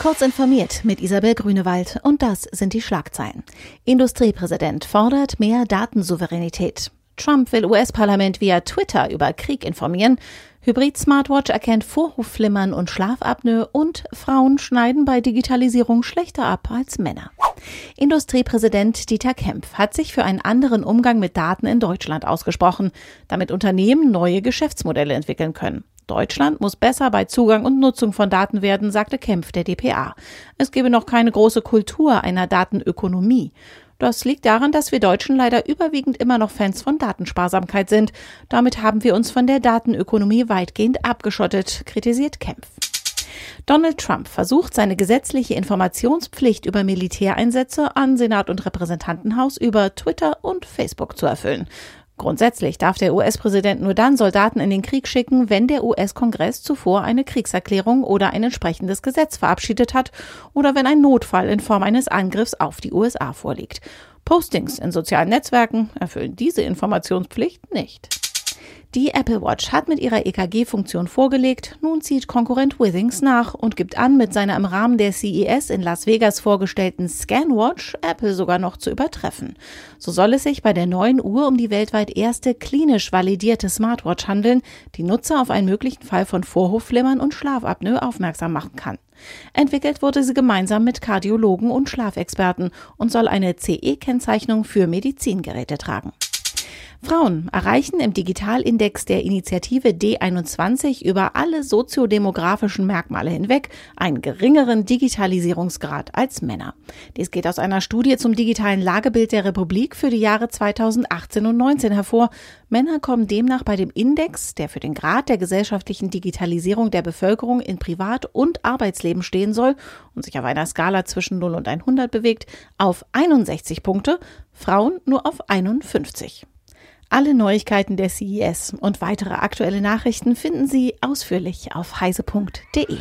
Kurz informiert mit Isabel Grünewald und das sind die Schlagzeilen. Industriepräsident fordert mehr Datensouveränität. Trump will US-Parlament via Twitter über Krieg informieren. Hybrid-Smartwatch erkennt Vorhofflimmern und Schlafapnoe und Frauen schneiden bei Digitalisierung schlechter ab als Männer. Industriepräsident Dieter Kempf hat sich für einen anderen Umgang mit Daten in Deutschland ausgesprochen, damit Unternehmen neue Geschäftsmodelle entwickeln können. Deutschland muss besser bei Zugang und Nutzung von Daten werden, sagte Kempf der DPA. Es gebe noch keine große Kultur einer Datenökonomie. Das liegt daran, dass wir Deutschen leider überwiegend immer noch Fans von Datensparsamkeit sind. Damit haben wir uns von der Datenökonomie weitgehend abgeschottet, kritisiert Kempf. Donald Trump versucht, seine gesetzliche Informationspflicht über Militäreinsätze an Senat und Repräsentantenhaus über Twitter und Facebook zu erfüllen. Grundsätzlich darf der US-Präsident nur dann Soldaten in den Krieg schicken, wenn der US-Kongress zuvor eine Kriegserklärung oder ein entsprechendes Gesetz verabschiedet hat oder wenn ein Notfall in Form eines Angriffs auf die USA vorliegt. Postings in sozialen Netzwerken erfüllen diese Informationspflicht nicht. Die Apple Watch hat mit ihrer EKG-Funktion vorgelegt, nun zieht Konkurrent Withings nach und gibt an, mit seiner im Rahmen der CES in Las Vegas vorgestellten ScanWatch Apple sogar noch zu übertreffen. So soll es sich bei der neuen Uhr um die weltweit erste klinisch validierte Smartwatch handeln, die Nutzer auf einen möglichen Fall von Vorhofflimmern und Schlafapnoe aufmerksam machen kann. Entwickelt wurde sie gemeinsam mit Kardiologen und Schlafexperten und soll eine CE-Kennzeichnung für Medizingeräte tragen. Frauen erreichen im Digitalindex der Initiative D21 über alle soziodemografischen Merkmale hinweg einen geringeren Digitalisierungsgrad als Männer. Dies geht aus einer Studie zum digitalen Lagebild der Republik für die Jahre 2018 und 19 hervor. Männer kommen demnach bei dem Index, der für den Grad der gesellschaftlichen Digitalisierung der Bevölkerung in Privat- und Arbeitsleben stehen soll und sich auf einer Skala zwischen 0 und 100 bewegt, auf 61 Punkte, Frauen nur auf 51. Alle Neuigkeiten der CES und weitere aktuelle Nachrichten finden Sie ausführlich auf heise.de.